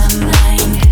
my mind.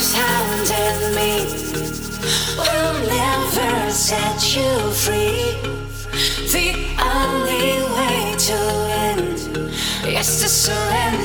surrounding me will never set you free. The only way to end is to surrender.